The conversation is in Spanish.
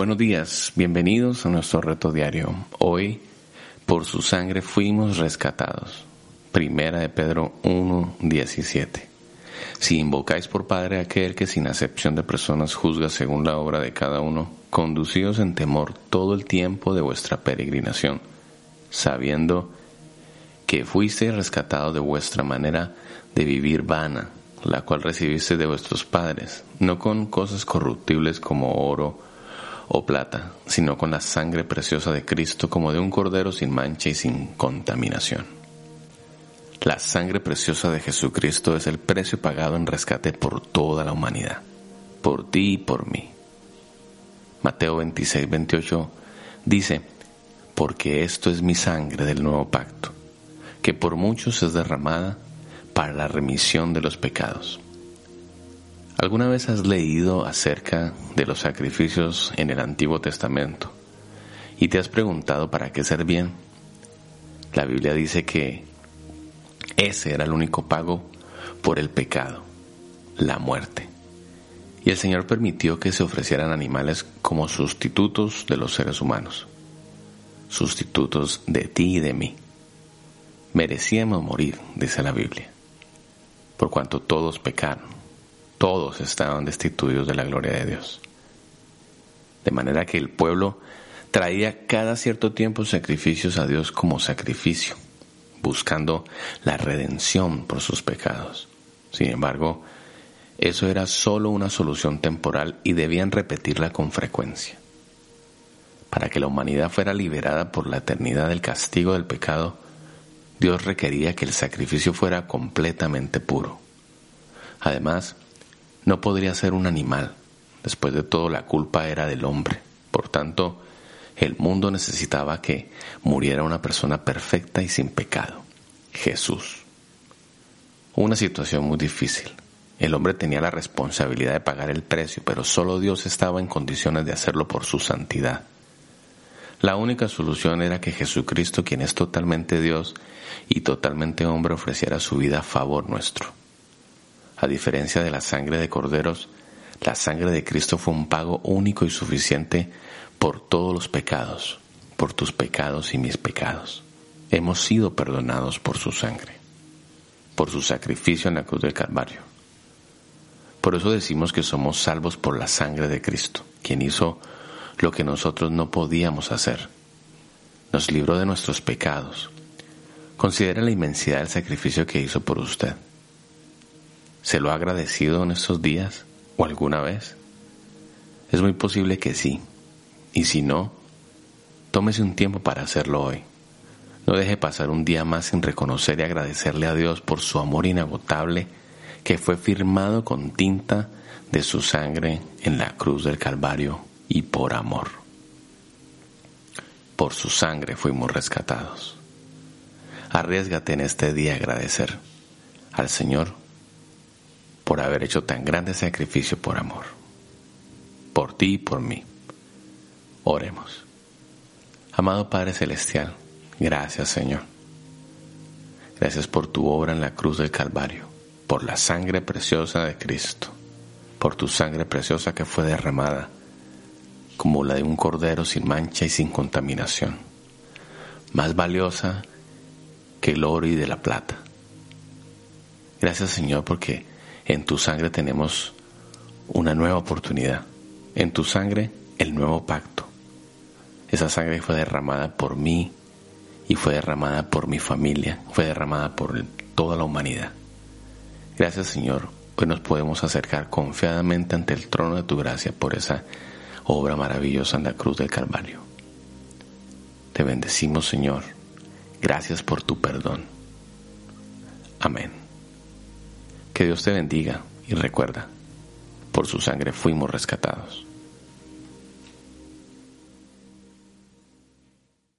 Buenos días, bienvenidos a nuestro reto diario. Hoy, por su sangre fuimos rescatados. Primera de Pedro 1, 17. Si invocáis por Padre aquel que sin acepción de personas juzga según la obra de cada uno, conducíos en temor todo el tiempo de vuestra peregrinación, sabiendo que fuisteis rescatados de vuestra manera de vivir vana, la cual recibiste de vuestros padres, no con cosas corruptibles como oro, o plata, sino con la sangre preciosa de Cristo como de un cordero sin mancha y sin contaminación. La sangre preciosa de Jesucristo es el precio pagado en rescate por toda la humanidad, por ti y por mí. Mateo 26, 28 dice, porque esto es mi sangre del nuevo pacto, que por muchos es derramada para la remisión de los pecados. ¿Alguna vez has leído acerca de los sacrificios en el Antiguo Testamento y te has preguntado para qué servían? La Biblia dice que ese era el único pago por el pecado, la muerte. Y el Señor permitió que se ofrecieran animales como sustitutos de los seres humanos, sustitutos de ti y de mí. Merecíamos morir, dice la Biblia, por cuanto todos pecaron todos estaban destituidos de la gloria de Dios. De manera que el pueblo traía cada cierto tiempo sacrificios a Dios como sacrificio, buscando la redención por sus pecados. Sin embargo, eso era solo una solución temporal y debían repetirla con frecuencia. Para que la humanidad fuera liberada por la eternidad del castigo del pecado, Dios requería que el sacrificio fuera completamente puro. Además, no podría ser un animal. Después de todo, la culpa era del hombre. Por tanto, el mundo necesitaba que muriera una persona perfecta y sin pecado, Jesús. Una situación muy difícil. El hombre tenía la responsabilidad de pagar el precio, pero solo Dios estaba en condiciones de hacerlo por su santidad. La única solución era que Jesucristo, quien es totalmente Dios y totalmente hombre, ofreciera su vida a favor nuestro. A diferencia de la sangre de corderos, la sangre de Cristo fue un pago único y suficiente por todos los pecados, por tus pecados y mis pecados. Hemos sido perdonados por su sangre, por su sacrificio en la cruz del Calvario. Por eso decimos que somos salvos por la sangre de Cristo, quien hizo lo que nosotros no podíamos hacer. Nos libró de nuestros pecados. Considera la inmensidad del sacrificio que hizo por usted. ¿Se lo ha agradecido en estos días o alguna vez? Es muy posible que sí. Y si no, tómese un tiempo para hacerlo hoy. No deje pasar un día más sin reconocer y agradecerle a Dios por su amor inagotable que fue firmado con tinta de su sangre en la cruz del Calvario y por amor. Por su sangre fuimos rescatados. Arriesgate en este día a agradecer al Señor por haber hecho tan grande sacrificio por amor, por ti y por mí. Oremos. Amado Padre Celestial, gracias Señor. Gracias por tu obra en la cruz del Calvario, por la sangre preciosa de Cristo, por tu sangre preciosa que fue derramada como la de un cordero sin mancha y sin contaminación, más valiosa que el oro y de la plata. Gracias Señor porque en tu sangre tenemos una nueva oportunidad. En tu sangre el nuevo pacto. Esa sangre fue derramada por mí y fue derramada por mi familia, fue derramada por toda la humanidad. Gracias Señor, hoy nos podemos acercar confiadamente ante el trono de tu gracia por esa obra maravillosa en la cruz del Calvario. Te bendecimos Señor, gracias por tu perdón. Amén. Que Dios te bendiga y recuerda, por su sangre fuimos rescatados.